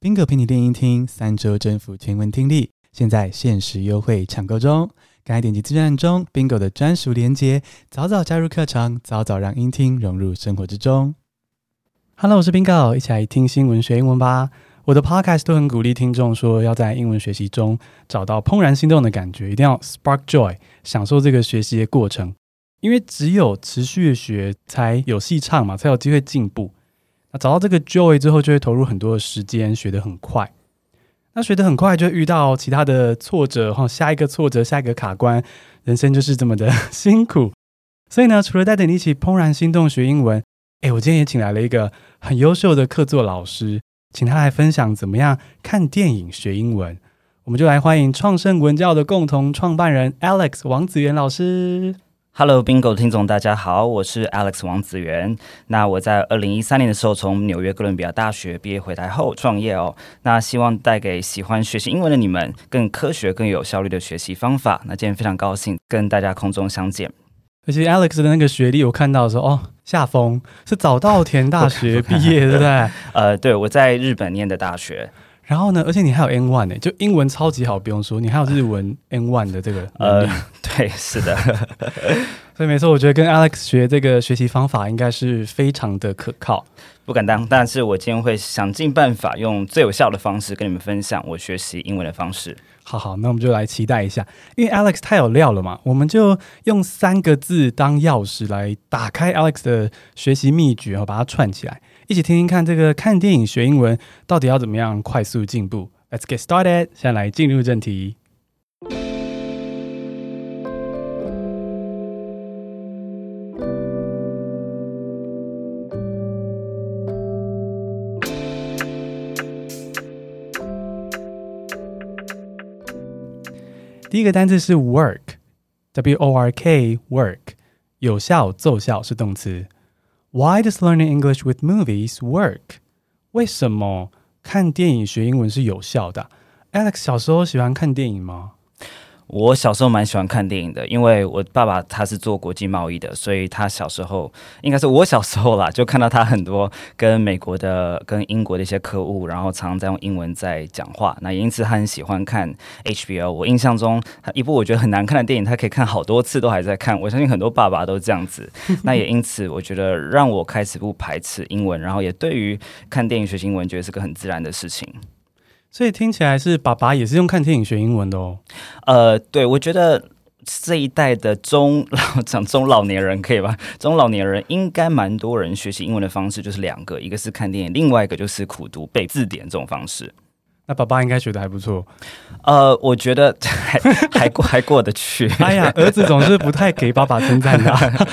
宾格陪你练英听，三周征服全文听力，现在限时优惠抢购中！赶快点击资讯中宾格的专属链接，早早加入课程，早早让英听融入生活之中。Hello，我是宾格一起来听新闻学英文吧！我的 Podcast 都很鼓励听众说，要在英文学习中找到怦然心动的感觉，一定要 Spark Joy，享受这个学习的过程，因为只有持续的学，才有戏唱嘛，才有机会进步。那找到这个 joy 之后，就会投入很多的时间，学得很快。那学得很快，就会遇到其他的挫折，哈，下一个挫折，下一个卡关，人生就是这么的 辛苦。所以呢，除了带着你一起怦然心动学英文，诶，我今天也请来了一个很优秀的客座老师，请他来分享怎么样看电影学英文。我们就来欢迎创圣文教的共同创办人 Alex 王子元老师。Hello Bingo 听众大家好，我是 Alex 王子源。那我在二零一三年的时候从纽约哥伦比亚大学毕业回台后创业哦。那希望带给喜欢学习英文的你们更科学、更有效率的学习方法。那今天非常高兴跟大家空中相见。而且 Alex 的那个学历我看到的时候哦，夏风是早稻田大学毕业，对不对？呃，对，我在日本念的大学。然后呢，而且你还有 N one 呢，就英文超级好，不用说，你还有日文 N one 的这个。呃，对，是的。所以没错，我觉得跟 Alex 学这个学习方法应该是非常的可靠。不敢当，但是我今天会想尽办法，用最有效的方式跟你们分享我学习英文的方式。好好，那我们就来期待一下，因为 Alex 太有料了嘛，我们就用三个字当钥匙来打开 Alex 的学习秘诀，然后把它串起来。一起听听看，这个看电影学英文到底要怎么样快速进步？Let's get started。现在来进入正题。第一个单字是 work，W O R K，work，有效奏效是动词。Why does learning English with movies work？为什么看电影学英文是有效的？Alex 小时候喜欢看电影吗？ 我小时候蛮喜欢看电影的，因为我爸爸他是做国际贸易的，所以他小时候应该是我小时候啦，就看到他很多跟美国的、跟英国的一些客户，然后常常在用英文在讲话。那也因此他很喜欢看 HBO。我印象中，一部我觉得很难看的电影，他可以看好多次都还在看。我相信很多爸爸都这样子。那也因此，我觉得让我开始不排斥英文，然后也对于看电影学习英文，觉得是个很自然的事情。所以听起来是爸爸也是用看电影学英文的哦。呃，对，我觉得这一代的中 老讲中老年人可以吧？中老年人应该蛮多人学习英文的方式就是两个，一个是看电影，另外一个就是苦读背字典这种方式。那爸爸应该学的还不错。呃，我觉得 还还过还过得去。哎呀，儿子总是不太给爸爸称赞的啊。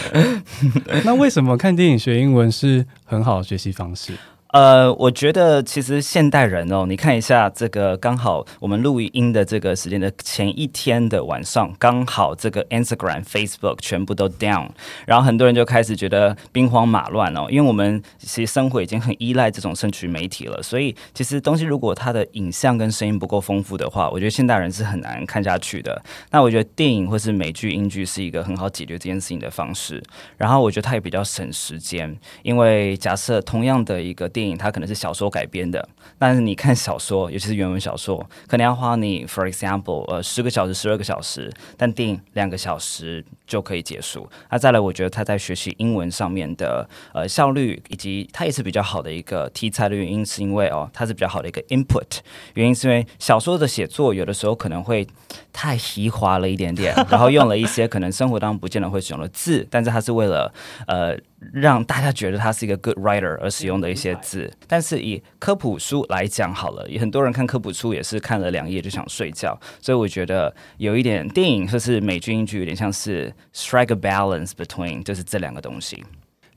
那为什么看电影学英文是很好的学习方式？呃，我觉得其实现代人哦，你看一下这个，刚好我们录音的这个时间的前一天的晚上，刚好这个 Instagram、Facebook 全部都 down，然后很多人就开始觉得兵荒马乱哦，因为我们其实生活已经很依赖这种社区媒体了，所以其实东西如果它的影像跟声音不够丰富的话，我觉得现代人是很难看下去的。那我觉得电影或是美剧、英剧是一个很好解决这件事情的方式，然后我觉得它也比较省时间，因为假设同样的一个电。它可能是小说改编的，但是你看小说，尤其是原文小说，可能要花你，for example，呃，十个小时、十二个小时，但电影两个小时就可以结束。那再来，我觉得他在学习英文上面的呃效率，以及他也是比较好的一个题材的原因，是因为哦，它是比较好的一个 input。原因是因为小说的写作有的时候可能会太虚华了一点点，然后用了一些可能生活当中不见得会使用的字，但是它是为了呃。让大家觉得他是一个 good writer 而使用的一些字，但是以科普书来讲好了，也很多人看科普书也是看了两页就想睡觉，所以我觉得有一点电影或是美剧英剧有点像是 strike a balance between 就是这两个东西。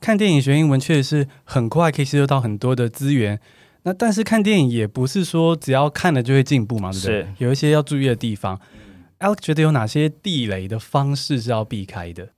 看电影学英文确实是很快可以吸收到很多的资源，那但是看电影也不是说只要看了就会进步嘛，对不对？是有一些要注意的地方。Alex 觉得有哪些地雷的方式是要避开的？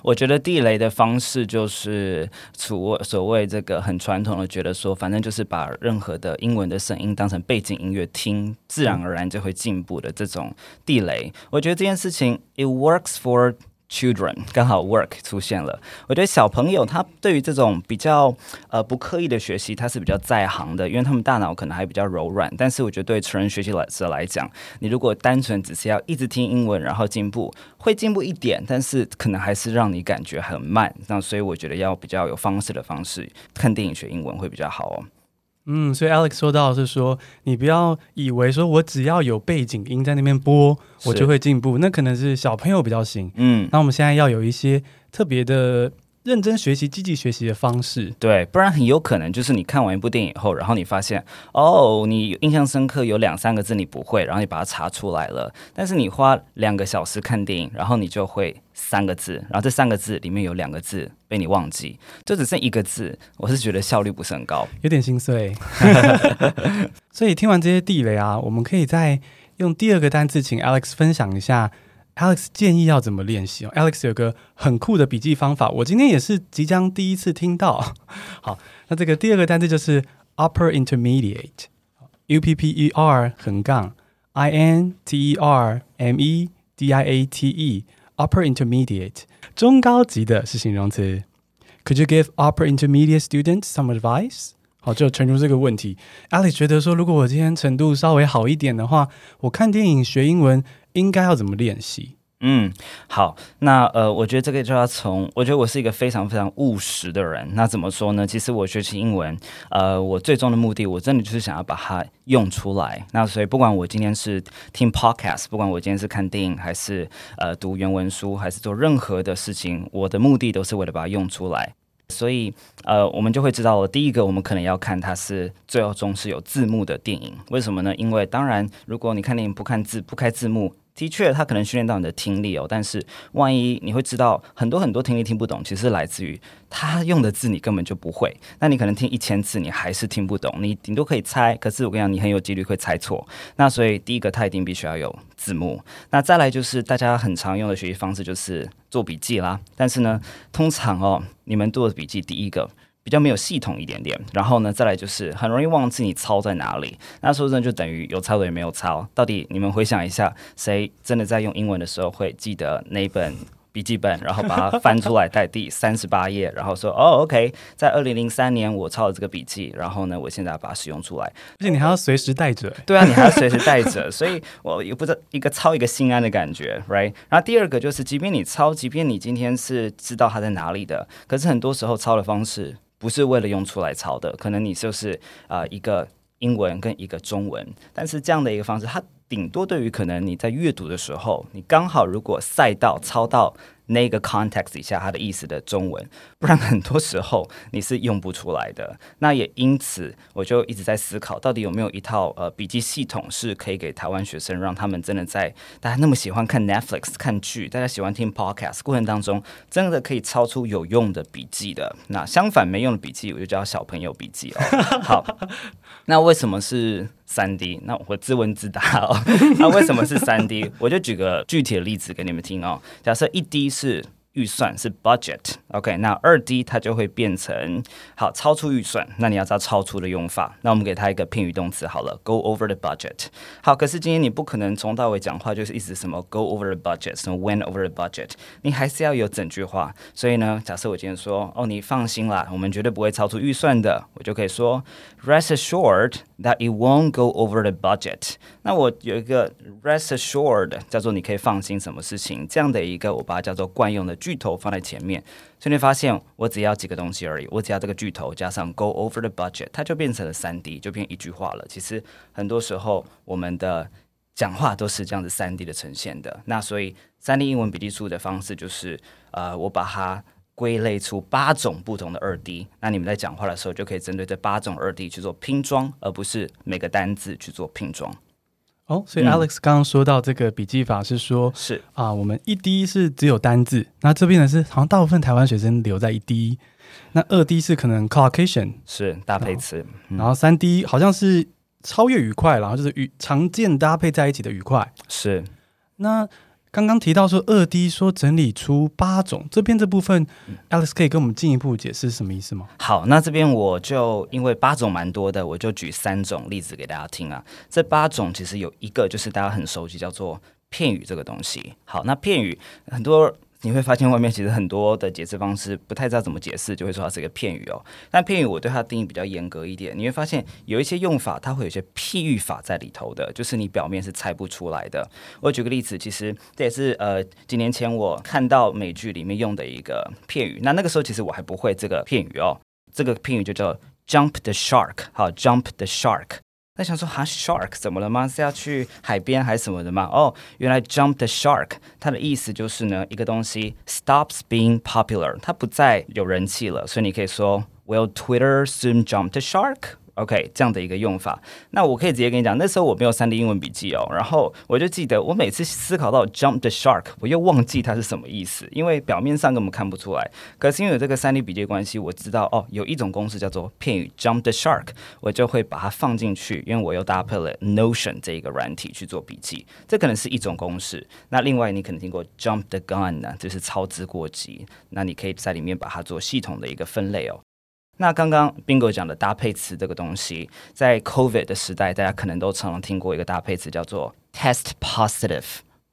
我觉得地雷的方式就是所所谓这个很传统的，觉得说反正就是把任何的英文的声音当成背景音乐听，自然而然就会进步的这种地雷。我觉得这件事情，it works for children 刚好 work 出现了，我觉得小朋友他对于这种比较呃不刻意的学习，他是比较在行的，因为他们大脑可能还比较柔软。但是我觉得对成人学习来者来讲，你如果单纯只是要一直听英文，然后进步，会进步一点，但是可能还是让你感觉很慢。那所以我觉得要比较有方式的方式看电影学英文会比较好哦。嗯，所以 Alex 说到是说，你不要以为说我只要有背景音在那边播，我就会进步，那可能是小朋友比较行。嗯，那我们现在要有一些特别的。认真学习、积极学习的方式，对，不然很有可能就是你看完一部电影以后，然后你发现，哦，你印象深刻有两三个字你不会，然后你把它查出来了，但是你花两个小时看电影，然后你就会三个字，然后这三个字里面有两个字被你忘记，就只剩一个字，我是觉得效率不是很高，有点心碎。所以听完这些地雷啊，我们可以再用第二个单字，请 Alex 分享一下。Alex 建议要怎么练习哦？Alex 有个很酷的笔记方法，我今天也是即将第一次听到。好，那这个第二个单词就是 Upper Intermediate，U P P E R 横杠 I N T E R M E D I A T E，Upper Intermediate，中高级的是形容词。Could you give Upper Intermediate students some advice？好，就陈述这个问题。Alex 觉得说，如果我今天程度稍微好一点的话，我看电影学英文。应该要怎么练习？嗯，好，那呃，我觉得这个就要从，我觉得我是一个非常非常务实的人。那怎么说呢？其实我学习英文，呃，我最终的目的，我真的就是想要把它用出来。那所以，不管我今天是听 podcast，不管我今天是看电影，还是呃读原文书，还是做任何的事情，我的目的都是为了把它用出来。所以，呃，我们就会知道了。第一个，我们可能要看它是最后中是有字幕的电影。为什么呢？因为当然，如果你看电影不看字，不开字幕。的确，他可能训练到你的听力哦，但是万一你会知道很多很多听力听不懂，其实来自于他用的字你根本就不会。那你可能听一千次，你还是听不懂，你顶多可以猜，可是我跟你讲，你很有几率会猜错。那所以第一个，他一定必须要有字幕。那再来就是大家很常用的学习方式就是做笔记啦。但是呢，通常哦，你们做的笔记第一个。比较没有系统一点点，然后呢，再来就是很容易忘记你抄在哪里。那说真的，就等于有抄的也没有抄。到底你们回想一下，谁真的在用英文的时候会记得那本笔记本，然后把它翻出来在第三十八页，然后说哦，OK，在二零零三年我抄了这个笔记，然后呢，我现在把它使用出来。而且你还要随时带着。对啊，你还要随时带着，所以我也不知道一个抄一个心安的感觉，right？然后第二个就是，即便你抄，即便你今天是知道它在哪里的，可是很多时候抄的方式。不是为了用出来抄的，可能你就是啊、一个英文跟一个中文，但是这样的一个方式，它顶多对于可能你在阅读的时候，你刚好如果赛道抄到。那个 context 底下它的意思的中文，不然很多时候你是用不出来的。那也因此，我就一直在思考，到底有没有一套呃笔记系统是可以给台湾学生，让他们真的在大家那么喜欢看 Netflix 看剧，大家喜欢听 podcast 过程当中，真的可以抄出有用的笔记的。那相反没用的笔记，我就叫小朋友笔记哦。好，那为什么是？三 D，那我自问自答哦。那为什么是三 D？我就举个具体的例子给你们听哦。假设一 D 是。预算是 budget，OK，okay，那二 D 它就会变成好超出预算，那你要知道超出的用法，那我们给它一个片语动词好了，go over the budget。好，可是今天你不可能从到尾讲话就是一直什么 go over the budget，什么 went over the budget，你还是要有整句话。所以呢，假设我今天说哦，你放心啦，我们绝对不会超出预算的，我就可以说 rest assured that it won't go over the budget。那我有一个 rest assured 叫做你可以放心什么事情，这样的一个我把它叫做惯用的。句头放在前面，所以你发现我只要几个东西而已，我只要这个句头加上 go over the budget，它就变成了三 D，就变一句话了。其实很多时候我们的讲话都是这样子三 D 的呈现的。那所以三 D 英文笔记术的方式就是，呃，我把它归类出八种不同的二 D。那你们在讲话的时候就可以针对这八种二 D 去做拼装，而不是每个单字去做拼装。哦，所以 Alex 刚刚说到这个笔记法是说，是啊，我们一 D 是只有单字，那这边呢是好像大部分台湾学生留在一 D，那二 D 是可能 collocation 是搭配词，然后三 D 好像是超越愉快，然后就是语常见搭配在一起的愉快，是那。刚刚提到说二 D 说整理出八种，这边这部分，Alex 可以跟我们进一步解释什么意思吗？好，那这边我就因为八种蛮多的，我就举三种例子给大家听啊。这八种其实有一个就是大家很熟悉，叫做片语这个东西。好，那片语很多你会发现外面其实很多的解释方式不太知道怎么解释，就会说它是一个片语哦。但片语我对它的定义比较严格一点，你会发现有一些用法它会有一些譬喻法在里头的，就是你表面是猜不出来的。我举个例子，其实这也是呃几年前我看到美剧里面用的一个片语。那那个时候其实我还不会这个片语哦，这个片语就叫 jump the shark，好，jump the shark。那想说哈，shark 怎么了吗？是要去海边还是什么的吗？哦，原来 jump the shark，它的意思就是呢，一个东西 stops being popular，它不再有人气了，所以你可以说，Will Twitter soon jump the shark？OK，这样的一个用法，那我可以直接跟你讲，那时候我没有三 D 英文笔记哦，然后我就记得，我每次思考到 jump the shark，我又忘记它是什么意思，因为表面上根本看不出来。可是因为有这个三 D 笔记关系，我知道哦，有一种公式叫做片语 jump the shark，我就会把它放进去，因为我又搭配了 Notion 这一个软体去做笔记，这可能是一种公式。那另外你可能听过 jump the gun 呢，就是操之过急，那你可以在里面把它做系统的一个分类哦。那刚刚 Bingo 讲的搭配词这个东西，在 COVID 的时代，大家可能都常常听过一个搭配词叫做 test positive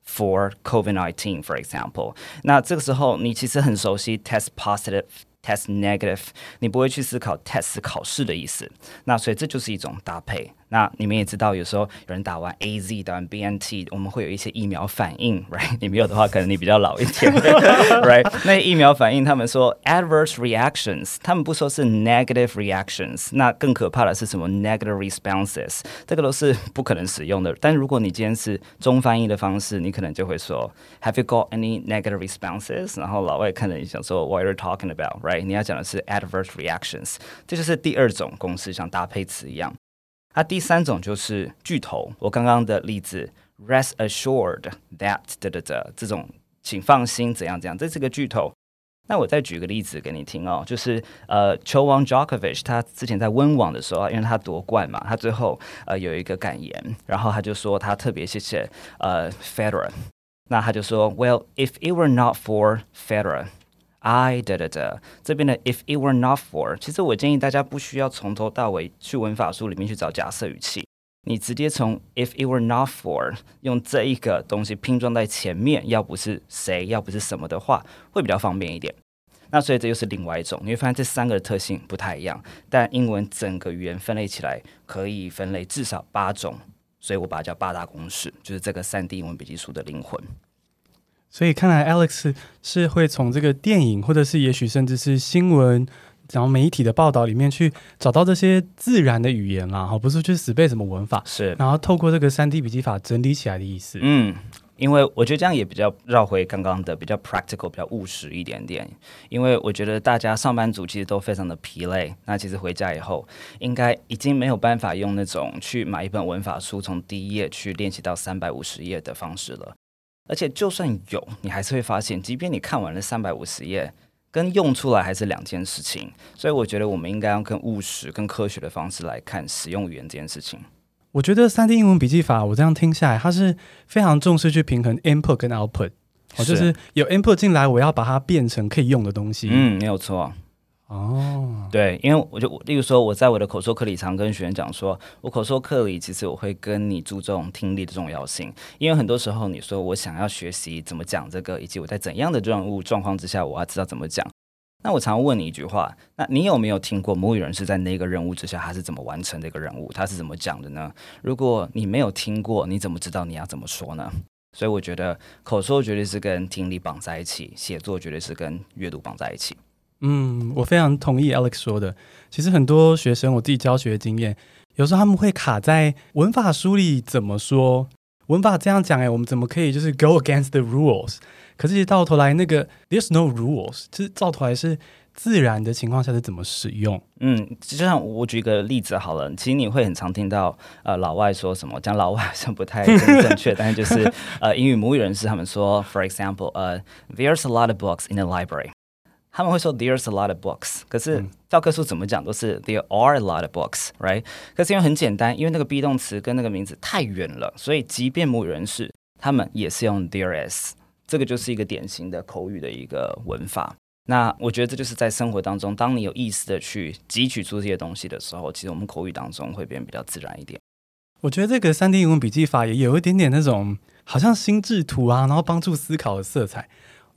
for COVID nineteen，for example。那这个时候你其实很熟悉 test positive。Test negative，你不会去思考 test 是考试的意思，那所以这就是一种搭配。那你们也知道，有时候有人打完 AZ、打完 BNT，我们会有一些疫苗反应，right？你没有的话，可能你比较老一点，right？那疫苗反应，他们说 adverse reactions，他们不说是 negative reactions，那更可怕的是什么 negative responses，这个都是不可能使用的。但如果你今天是中翻译的方式，你可能就会说 Have you got any negative responses？然后老外看着你想说 What are you talking about？Right? 你要讲的是 adverse reactions，这就是第二种公式，像搭配词一样。那第三种就是巨头。我刚刚的例子，rest assured that 的的的，这种请放心怎样怎样，这是个巨头。那我再举个例子给你听哦，就是呃，球王 Djokovic 他之前在温网的时候，因为他夺冠嘛，他最后呃有一个感言，然后他就说他特别谢谢呃 Federer，那他就说，Well if it were not for Federer。I 哒哒哒，这边的 if it were not for，其实我建议大家不需要从头到尾去文法书里面去找假设语气，你直接从 if it were not for 用这一个东西拼装在前面，要不是谁，要不是什么的话，会比较方便一点。那所以这又是另外一种，你会发现这三个的特性不太一样，但英文整个语言分类起来可以分类至少八种，所以我把它叫八大公式，就是这个三 D 英文笔记书的灵魂。所以看来 Alex 是会从这个电影，或者是也许甚至是新闻，然后媒体的报道里面去找到这些自然的语言啦，哈，不是去死背什么文法，是，然后透过这个三 D 笔记法整理起来的意思。嗯，因为我觉得这样也比较绕回刚刚的比较 practical，比较务实一点点。因为我觉得大家上班族其实都非常的疲累，那其实回家以后应该已经没有办法用那种去买一本文法书，从第一页去练习到三百五十页的方式了。而且就算有，你还是会发现，即便你看完了三百五十页，跟用出来还是两件事情。所以我觉得我们应该用更务实、更科学的方式来看使用语言这件事情。我觉得三 D 英文笔记法，我这样听下来，它是非常重视去平衡 input 跟 output，哦，就是有 input 进来，我要把它变成可以用的东西。嗯，没有错。哦，对，因为我就例如说，我在我的口说课里常跟学员讲说，我口说课里其实我会跟你注重听力的重要性，因为很多时候你说我想要学习怎么讲这个，以及我在怎样的任务状况之下我要知道怎么讲，那我常问你一句话，那你有没有听过母语人士在那个任务之下他是怎么完成这个任务，他是怎么讲的呢？如果你没有听过，你怎么知道你要怎么说呢？所以我觉得口说绝对是跟听力绑在一起，写作绝对是跟阅读绑在一起。嗯，我非常同意 Alex 说的。其实很多学生，我自己教学的经验，有时候他们会卡在文法书里怎么说，文法这样讲，哎，我们怎么可以就是 go against the rules？可是到头来那个 there's no rules，就是到头来是自然的情况下是怎么使用？嗯，就像我举一个例子好了，其实你会很常听到呃老外说什么，讲老外好像不太正确，但是就是呃英语母语人士他们说，for example，呃，there's a lot of books in the library。他们会说 "There's a lot of books"，可是教科书怎么讲都是 "There are a lot of books"，right？可是因为很简单，因为那个 be 动词跟那个名字太远了，所以即便母语人士，他们也是用 "there is"。这个就是一个典型的口语的一个文法。那我觉得这就是在生活当中，当你有意识的去汲取出这些东西的时候，其实我们口语当中会变得比较自然一点。我觉得这个三 D 英文笔记法也有一点点那种好像心智图啊，然后帮助思考的色彩。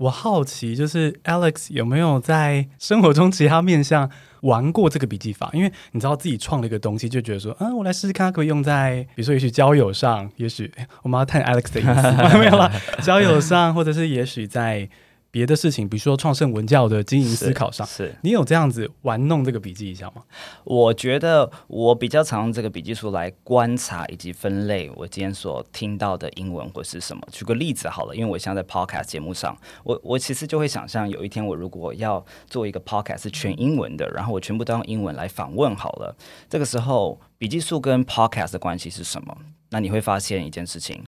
我好奇，就是 Alex 有没有在生活中其他面向玩过这个笔记法？因为你知道自己创了一个东西，就觉得说，嗯，我来试试看，可以用在，比如说，也许交友上，也许我们要探 Alex 的意思，没有啦，交友上，或者是也许在。别的事情，比如说创圣文教的经营思考上，是，是你有这样子玩弄这个笔记一下吗？我觉得我比较常用这个笔记书来观察以及分类我今天所听到的英文或是什么。举个例子好了，因为我现在在 podcast 节目上，我我其实就会想象有一天我如果要做一个 podcast 是全英文的，然后我全部都用英文来访问好了，这个时候笔记书跟 podcast 的关系是什么？那你会发现一件事情。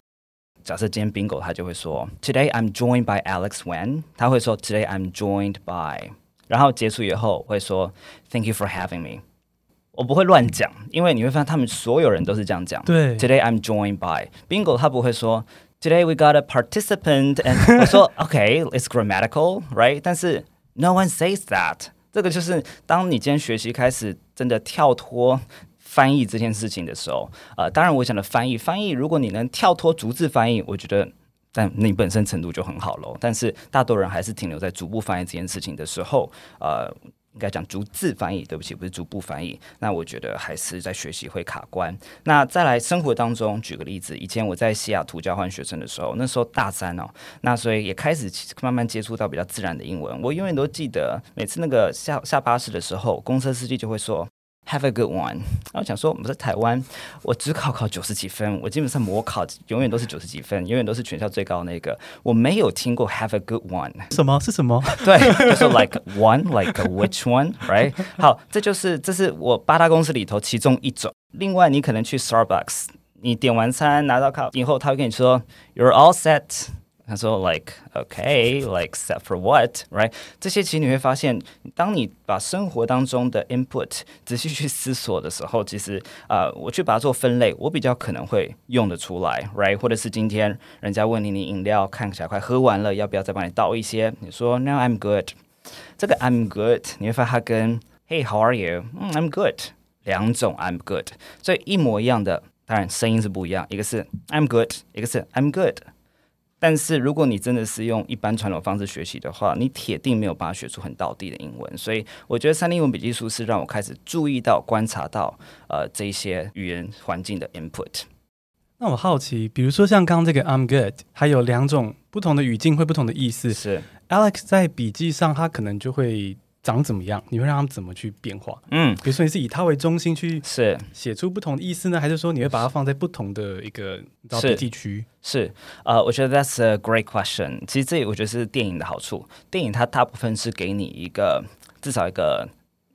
假设今天 Bingo 他就会说 Today I'm joined by Alex Wen，他会说 Today I'm joined by，然后结束以后会说 Thank you for having me。我不会乱讲，因为你会发现他们所有人都是这样讲。对，Today I'm joined by Bingo，他不会说 Today we got a participant，and 我说 OK，it's grammatical，right？但是 No one says that。这个就是当你今天学习开始真的跳脱。 翻译这件事情的时候，呃，当然我想的翻译，翻译如果你能跳脱逐字翻译，我觉得，但你本身程度就很好喽。但是大多人还是停留在逐步翻译这件事情的时候，呃，应该讲逐字翻译，对不起，不是逐步翻译。那我觉得还是在学习会卡关。那再来生活当中，举个例子，以前我在西雅图交换学生的时候，那时候大三哦，那所以也开始慢慢接触到比较自然的英文。我永远都记得，每次那个下下巴士的时候，公车司机就会说。Have a good one。然后想说，我们在台湾，我只考考九十几分，我基本上模考永远都是九十几分，永远都是全校最高的那个。我没有听过 Have a good one。什么是什么？对，就是 like one，like which one，right？好，这就是这是我八大公司里头其中一种。另外，你可能去 Starbucks，你点完餐拿到卡以后，他会跟你说 You're all set。他说：“Like, okay, like set for what, right？这些其实你会发现，当你把生活当中的 input 仔细去思索的时候，其实啊、呃，我去把它做分类，我比较可能会用得出来，right？或者是今天人家问你，你饮料看起来快喝完了，要不要再帮你倒一些？你说 No, I'm good。这个 I'm good，你会发现它跟 Hey, how are you？嗯，I'm good，两种 I'm good，所以一模一样的，当然声音是不一样，一个是 I'm good，一个是 I'm good。”但是如果你真的是用一般传统方式学习的话，你铁定没有办法学出很道地的英文。所以我觉得三零英文笔记书是让我开始注意到、观察到呃这些语言环境的 input。那我好奇，比如说像刚刚这个 I'm good，还有两种不同的语境会不同的意思。是 Alex 在笔记上，他可能就会。长怎么样？你会让他们怎么去变化？嗯，比如说你是以它为中心去是写出不同的意思呢，还是说你会把它放在不同的一个地区？是，呃，我觉得 that's a great question。其实这我觉得是电影的好处，电影它大部分是给你一个至少一个。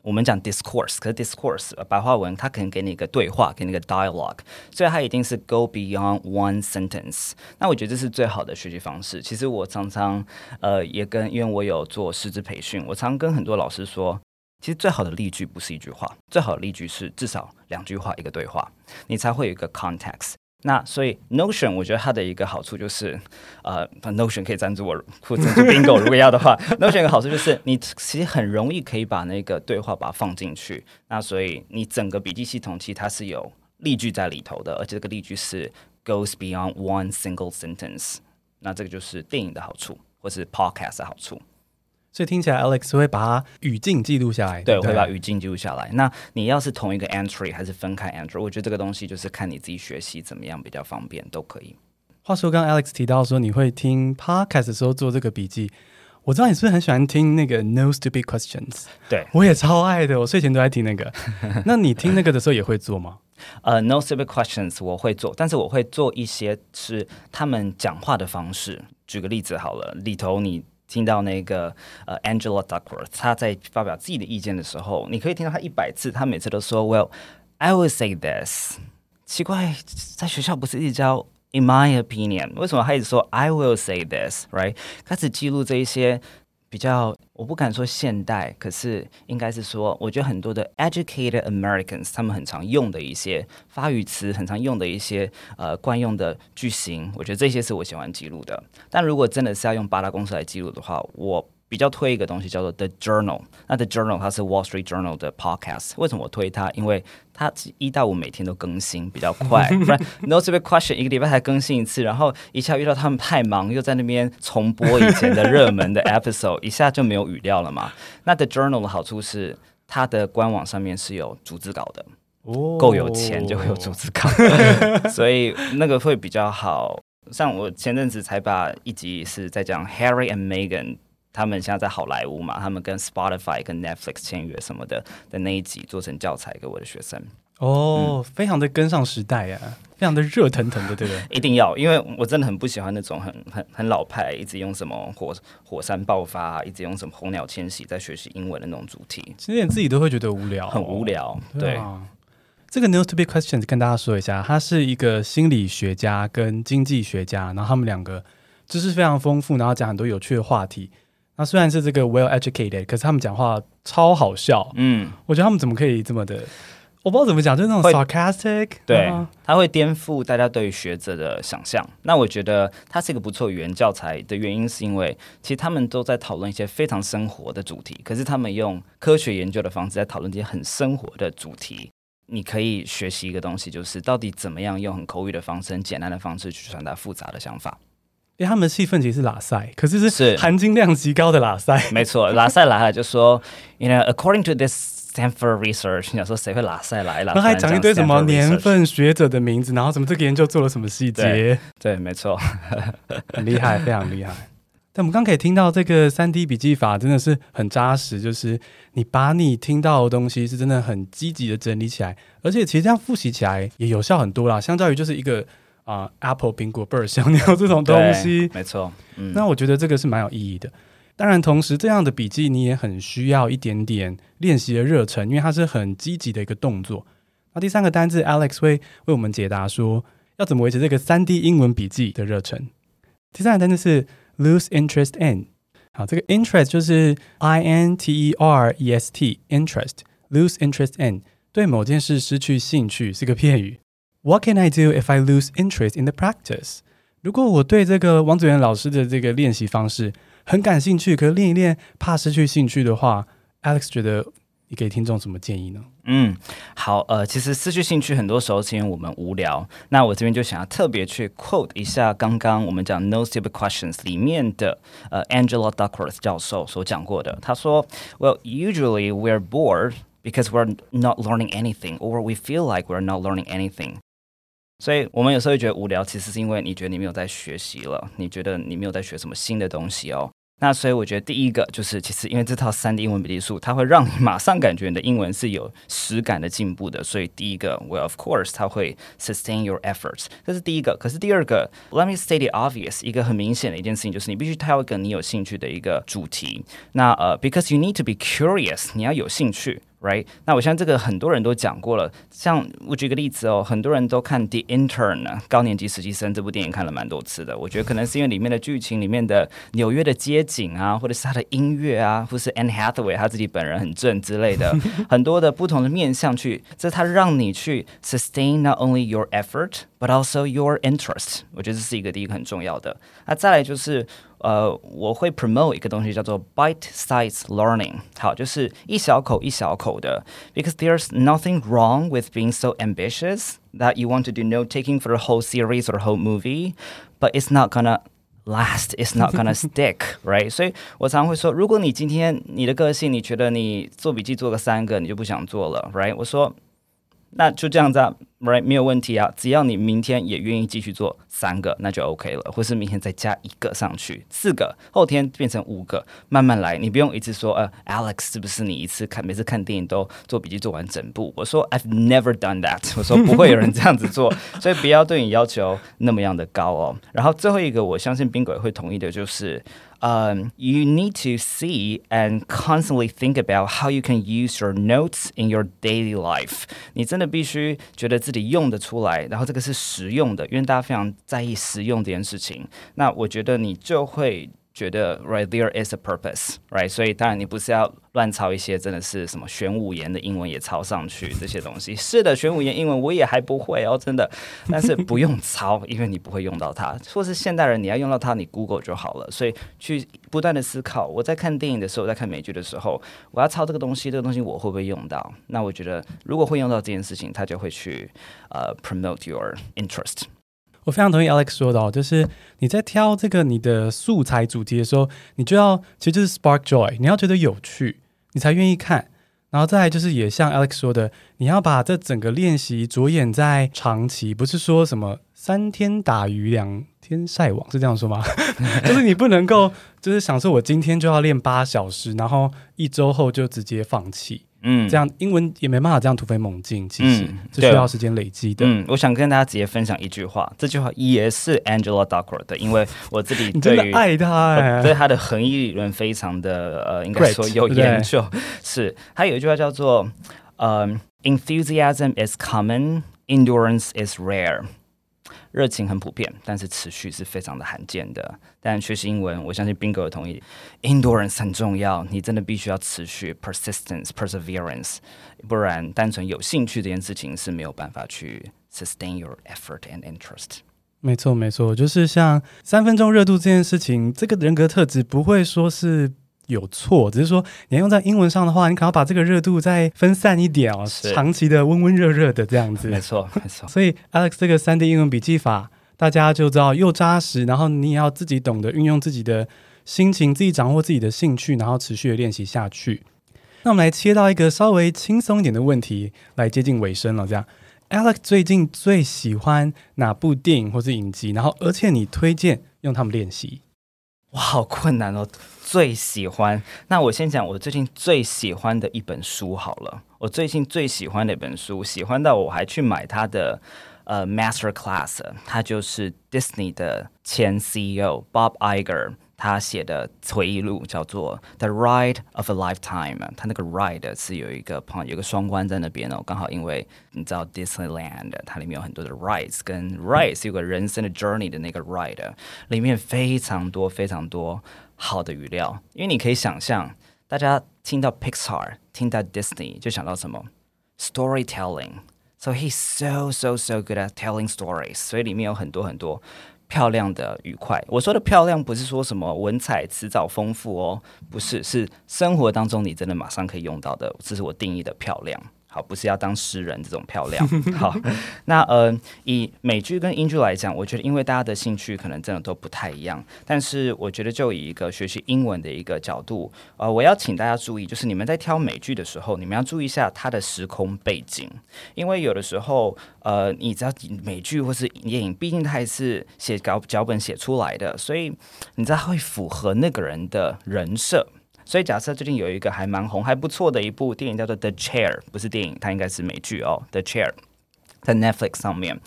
我们讲 discourse，可是 discourse 白话文，它可能给你一个对话，给你一个 dialogue，所以它一定是 go beyond one sentence。那我觉得这是最好的学习方式。其实我常常呃也跟，因为我有做师资培训，我常跟很多老师说，其实最好的例句不是一句话，最好的例句是至少两句话一个对话，你才会有一个 context。那所以 Notion 我觉得它的一个好处就是，呃，Notion 可以赞助我，或赞助 Bingo 如果要的话，Notion 有个好处就是你其实很容易可以把那个对话把它放进去。那所以你整个笔记系统其实它是有例句在里头的，而且这个例句是 goes beyond one single sentence。那这个就是电影的好处，或是 Podcast 的好处。所以听起来，Alex 会把语境记录下来。对，我会把语境记录下来。那你要是同一个 entry 还是分开 entry，我觉得这个东西就是看你自己学习怎么样比较方便，都可以。话说，刚刚 Alex 提到说你会听 podcast 的时候做这个笔记，我知道你是不是很喜欢听那个 No Stupid Questions？对，我也超爱的，我睡前都在听那个。那你听那个的时候也会做吗？呃、uh,，No Stupid Questions 我会做，但是我会做一些是他们讲话的方式。举个例子好了，里头你。听到那个呃，Angela Duckworth，他在发表自己的意见的时候，你可以听到他一百次，他每次都说 “Well, I will say this”。奇怪，在学校不是一直教 “In my opinion”，为什么他一直说 “I will say this”？Right？开始记录这一些。比较，我不敢说现代，可是应该是说，我觉得很多的 educated Americans 他们很常用的一些发语词，很常用的一些呃惯用的句型，我觉得这些是我喜欢记录的。但如果真的是要用八大公式来记录的话，我比较推一个东西叫做 The Journal。那 The Journal 它是 Wall Street Journal 的 podcast。为什么我推它？因为它一到五每天都更新，比较快。不然 No Stupid Question 一个礼拜才更新一次，然后一下遇到他们太忙，又在那边重播以前的热门的 episode，一下就没有语料了嘛。那 The Journal 的好处是，它的官网上面是有逐字稿的。够有钱就会有逐字稿，所以那个会比较好。像我前阵子才把一集是在讲 Harry and Meghan，他们现在在好莱坞嘛，他们跟 Spotify 跟 Netflix 签约什么的的那一集做成教材给我的学生。哦，嗯、非常的跟上时代啊，非常的热腾腾的，对不对？一定要，因为我真的很不喜欢那种很很很老派，一直用什么火火山爆发，一直用什么红鸟迁徙在学习英文的那种主题，其实你自己都会觉得无聊，很无聊，对。对这个 News to be Questions 跟大家说一下，他是一个心理学家跟经济学家，然后他们两个知识非常丰富，然后讲很多有趣的话题。那虽然是这个 well educated，可是他们讲话超好笑。嗯，我觉得他们怎么可以这么的，我不知道怎么讲，就是那种 sarcastic。对，啊、他会颠覆大家对于学者的想象。那我觉得他是一个不错语言教材的原因，是因为其实他们都在讨论一些非常生活的主题，可是他们用科学研究的方式在讨论这些很生活的主题。你可以学习一个东西，就是到底怎么样用很口语的方式、很简单的方式去传达复杂的想法。因为他们的气氛其实是拉塞，可是是含金量极高的拉塞。没错，拉塞来了就说，You know, according to this Stanford research，你想说谁会拉塞来了？然后还讲一堆什么年份、学者的名字，然后什么这个研究做了什么细节？对，对，没错，很厉害，非常厉害。但我们刚可以听到这个三 D 笔记法真的是很扎实，就是你把你听到的东西是真的很积极的整理起来，而且其实这样复习起来也有效很多啦。相较于就是一个啊、呃、Apple 苹果 Bird 香鸟这种东西，没错，嗯，那我觉得这个是蛮有意义的。当然，同时这样的笔记你也很需要一点点练习的热忱，因为它是很积极的一个动作。那第三个单字 Alex 会为我们解答说要怎么维持这个三 D 英文笔记的热忱。第三个单字是。Lose interest in，好，这个 interest 就是 I N T E R E S T，interest lose interest in，对某件事失去兴趣是个片语。What can I do if I lose interest in the practice？如果我对这个王祖贤老师的这个练习方式很感兴趣，可是练一练怕失去兴趣的话，Alex 觉得。你给听众什么建议呢？嗯，好，呃，其实失去兴趣很多时候是因为我们无聊。那我这边就想要特别去 quote 一下刚刚我们讲 No Stupid Questions 里面的呃 Angela Duckworth 教授所讲过的。他说：“Well, usually we're bored because we're not learning anything, or we feel like we're not learning anything。” 所以我们有时候会觉得无聊，其实是因为你觉得你没有在学习了，你觉得你没有在学什么新的东西哦。那所以我觉得第一个就是，其实因为这套三 D 英文笔记术，它会让你马上感觉你的英文是有实感的进步的。所以第一个，Well of course，它会 sustain your efforts，这是第一个。可是第二个，Let me state the obvious，一个很明显的一件事情就是，你必须挑一个你有兴趣的一个主题。那呃，because you need to be curious，你要有兴趣。Right，那我相信这个很多人都讲过了。像我举个例子哦，很多人都看《The Intern》高年级实习生这部电影看了蛮多次的。我觉得可能是因为里面的剧情里面的纽约的街景啊，或者是他的音乐啊，或是 Anne Hathaway 他自己本人很正之类的，很多的不同的面向去，这他让你去 sustain not only your effort but also your interest。我觉得这是一个第一个很重要的。那再来就是。呃，我会 promote 一个东西叫做 bite-sized learning，好，就是一小口一小口的，because there's nothing wrong with being so ambitious that you want to do note taking for the whole series or the whole movie, but it's not gonna last, it's not gonna stick, right？所以我常常会说，如果你今天你的个性，你觉得你做笔记做个三个，你就不想做了，right？我说。那就这样子啊 ，right，没有问题啊。只要你明天也愿意继续做三个，那就 OK 了。或是明天再加一个上去，四个，后天变成五个，慢慢来。你不用一直说，呃，Alex 是不是你一次看每次看电影都做笔记做完整部？我说 I've never done that。我说不会有人这样子做，所以不要对你要求那么样的高哦。然后最后一个，我相信宾狗也会同意的，就是。Um, you need to see and constantly think about how you can use your notes in your daily life。你真的必须觉得自自己用的出来，然后这个是实用的，因为大家非常在意实用这件事情。那我觉得你就会觉得，right there is a purpose，right，所以当然你不是要乱抄一些真的是什么玄武岩的英文也抄上去这些东西。是的，玄武岩英文我也还不会哦，真的，但是不用抄，因为你不会用到它。或是现代人你要用到它，你 Google 就好了。所以去不断的思考，我在看电影的时候，在看美剧的时候，我要抄这个东西，这个东西我会不会用到？那我觉得如果会用到这件事情，他就会去呃、promote your interest。我非常同意 Alex 说的哦，就是你在挑这个你的素材主题的时候，你就要其实就是 spark joy，你要觉得有趣，你才愿意看。然后再来就是也像 Alex 说的，你要把这整个练习着眼在长期，不是说什么三天打鱼两天晒网是这样说吗？就是你不能够就是想说我今天就要练八小时，然后一周后就直接放弃。嗯，这样英文也没办法这样突飞猛进，其实这需要时间累积的。嗯，我想跟大家直接分享一句话，这句话也是 Angela Duckworth 的，因为我自己 对于爱他，对他的恒毅理论非常的呃，应该说有研究。是，他有一句话叫做嗯，enthusiasm is common, endurance is rare。热情很普遍，但是持续是非常的罕见的。但学习英文，我相信宾格同意，endurance 很重要。你真的必须要持续，persistence、perseverance，不然单纯有兴趣这件事情是没有办法去 sustain your effort and interest。没错，没错，就是像三分钟热度这件事情，这个人格特质不会说是。有错，只是说你要用在英文上的话，你可能要把这个热度再分散一点哦，长期的温温热热的这样子。没错，没错。所以 Alex 这个三 D 英文笔记法，大家就知道又扎实，然后你也要自己懂得运用自己的心情，自己掌握自己的兴趣，然后持续的练习下去。那我们来切到一个稍微轻松一点的问题，来接近尾声了。这样，Alex 最近最喜欢哪部电影或是影集？然后，而且你推荐用他们练习？哇，好困难哦！最喜欢，那我先讲我最近最喜欢的一本书好了。我最近最喜欢的一本书，喜欢到我还去买它的呃 Master Class，它就是 Disney 的前 CEO Bob Iger。他写的回忆录叫做《The Ride of a Lifetime》，他那个 ride 是有一个旁有个双关在那边哦，刚好因为你知道 Disneyland，它里面有很多的 rides，跟 rides 有个人生的 journey 的那个 ride，里面非常多非常多好的语料，因为你可以想象，大家听到 Pixar，听到 Disney 就想到什么 storytelling，so he's so so so good at telling stories，所以里面有很多很多。漂亮的愉快，我说的漂亮不是说什么文采词藻丰富哦，不是，是生活当中你真的马上可以用到的，这是我定义的漂亮。好，不是要当诗人这种漂亮。好，那呃，以美剧跟英剧来讲，我觉得因为大家的兴趣可能真的都不太一样，但是我觉得就以一个学习英文的一个角度，呃，我要请大家注意，就是你们在挑美剧的时候，你们要注意一下它的时空背景，因为有的时候，呃，你知道美剧或是电影，毕竟它还是写稿脚本写出来的，所以你知道会符合那个人的人设。所以假设最近有一个还蛮红、还不错的一部电影叫做《The Chair》，不是电影，它应该是美剧哦，《The Chair》在 Netflix 上面。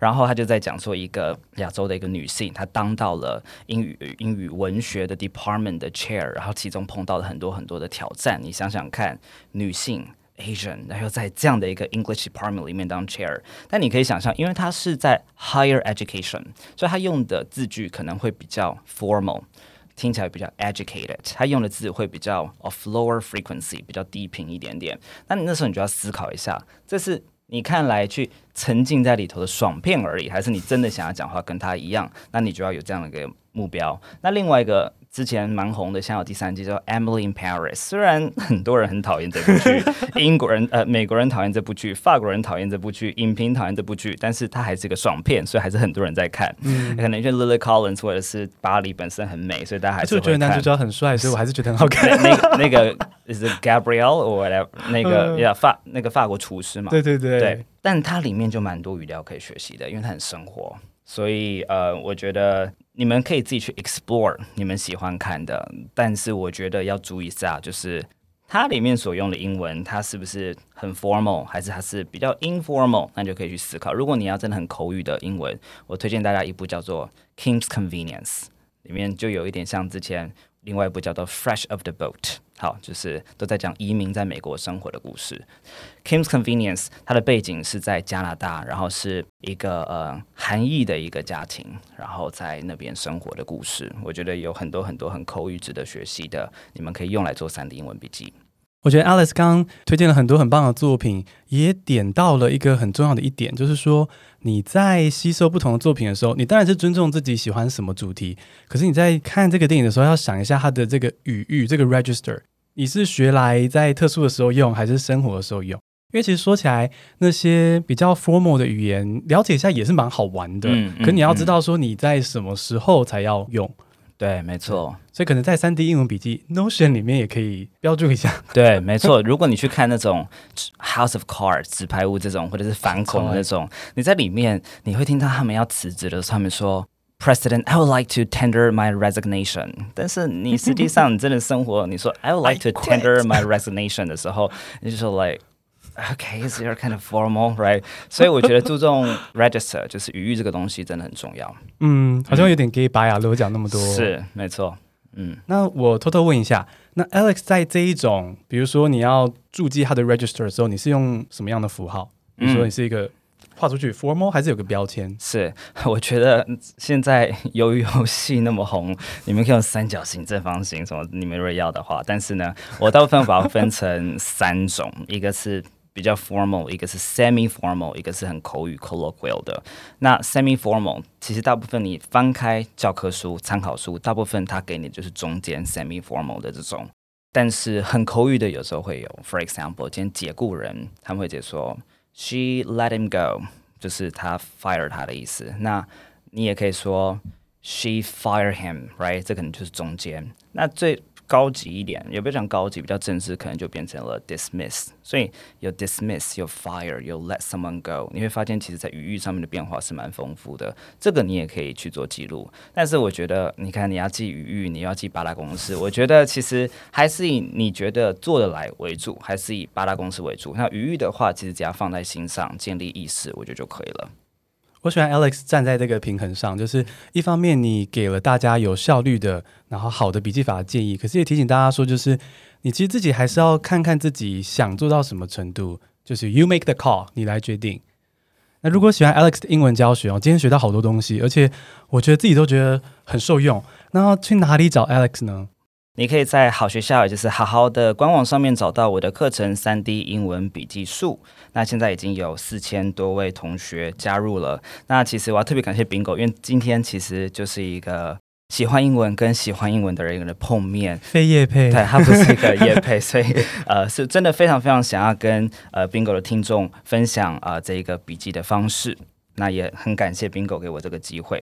然后他就在讲说一个亚洲的一个女性，她当到了英语英语文学的 Department 的 Chair，然后其中碰到了很多很多的挑战。你想想看，女性 Asian，然后在这样的一个 English Department 里面当 Chair，但你可以想象，因为她是在 Higher Education，所以她用的字句可能会比较 Formal。听起来比较 educated，他用的字会比较 of lower frequency，比较低频一点点。那你那时候你就要思考一下，这是你看来去沉浸在里头的爽片而已，还是你真的想要讲话跟他一样？那你就要有这样的一个目标。那另外一个。之前蛮红的，现在有第三季叫《Emily in Paris》。虽然很多人很讨厌这部剧，英国人呃美国人讨厌这部剧，法国人讨厌这部剧，影评讨厌这部剧，但是它还是个爽片，所以还是很多人在看。嗯，可能因为 Lily Collins 或者是巴黎本身很美，所以大家还是会看。就觉得男主角很帅，所以我还是觉得很好看。那个、那个 is Gabriel or whatever，那个呀、嗯、法那个法国厨师嘛。对对对对，但它里面就蛮多语料可以学习的，因为它很生活。所以呃，我觉得你们可以自己去 explore 你们喜欢看的，但是我觉得要注意一下，就是它里面所用的英文，它是不是很 formal，还是它是比较 informal？那就可以去思考。如果你要真的很口语的英文，我推荐大家一部叫做《King's Convenience》，里面就有一点像之前。另外一部叫做《Fresh of the Boat》，好，就是都在讲移民在美国生活的故事。Kim's Convenience，它的背景是在加拿大，然后是一个呃韩裔的一个家庭，然后在那边生活的故事。我觉得有很多很多很口语值得学习的，你们可以用来做三 D 英文笔记。我觉得 Alice 刚推荐了很多很棒的作品，也点到了一个很重要的一点，就是说你在吸收不同的作品的时候，你当然是尊重自己喜欢什么主题，可是你在看这个电影的时候，要想一下它的这个语域，这个 register，你是学来在特殊的时候用，还是生活的时候用？因为其实说起来，那些比较 formal 的语言，了解一下也是蛮好玩的。嗯，可你要知道说你在什么时候才要用。对，没错，所以可能在三 D 英文笔记 Notion 里面也可以标注一下。对，没错。如果你去看那种 House of Cards 纸牌屋这种，或者是反恐的那种，你在里面你会听到他们要辞职的时候，他们说 President, I would like to tender my resignation。但是你实际上你真的生活，你说 I would like to tender my resignation 的时候，你就说 like。Okay, so you're kind of formal, right? 所以我觉得注重 register 就是语域这个东西真的很重要。嗯，好像有点 gay 白啊，如果讲那么多。是，没错。嗯，那我偷偷问一下，那 Alex 在这一种，比如说你要注记他的 register 的时候，你是用什么样的符号？比如说你是一个画出去 formal，还是有个标签？是，我觉得现在由于游戏那么红，你们可以用三角形、正方形什么，你们如果要的话。但是呢，我大部分把它分成三种，一个是。比较 formal，一个是 semi-formal，一个是很口语 colloquial 的。那 semi-formal 其实大部分你翻开教科书、参考书，大部分它给你就是中间 semi-formal 的这种。但是很口语的有时候会有，for example，今天解雇人，他们会解说 she let him go，就是他 fire 他的意思。那你也可以说 she fire him，right？这可能就是中间。那最高级一点，也不要讲高级，比较正式，可能就变成了 dismiss。所以有 dismiss，有 fire，有 let someone go。你会发现，其实在语义上面的变化是蛮丰富的。这个你也可以去做记录。但是我觉得，你看你要记语义，你要记八大公式，我觉得其实还是以你觉得做得来为主，还是以八大公式为主。那语义的话，其实只要放在心上，建立意识，我觉得就可以了。我喜欢 Alex 站在这个平衡上，就是一方面你给了大家有效率的，然后好的笔记法的建议，可是也提醒大家说，就是你其实自己还是要看看自己想做到什么程度，就是 You make the call，你来决定。那如果喜欢 Alex 的英文教学哦，今天学到好多东西，而且我觉得自己都觉得很受用。那要去哪里找 Alex 呢？你可以在好学校，也就是好好的官网上面找到我的课程《三 D 英文笔记术》。那现在已经有四千多位同学加入了。那其实我要特别感谢 Bingo，因为今天其实就是一个喜欢英文跟喜欢英文的人的碰面。非业配，对，他不是一个业配，所以呃，是真的非常非常想要跟呃 Bingo 的听众分享啊、呃、这一个笔记的方式。那也很感谢 Bingo 给我这个机会。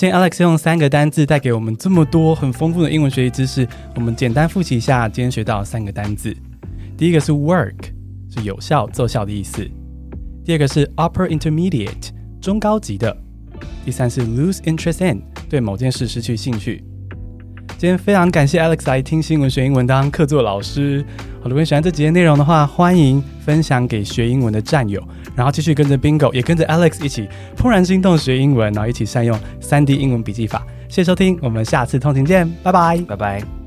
今天 Alex 用三个单字带给我们这么多很丰富的英文学习知识，我们简单复习一下今天学到三个单字。第一个是 work，是有效、奏效的意思；第二个是 upper intermediate，中高级的；第三是 lose interest in，对某件事失去兴趣。今天非常感谢 Alex 来听新闻学英文当客座老师。好，如果你喜欢这集的内容的话，欢迎分享给学英文的战友，然后继续跟着 Bingo，也跟着 Alex 一起怦然心动学英文，然后一起善用三 D 英文笔记法。谢谢收听，我们下次通勤见，拜拜，拜拜。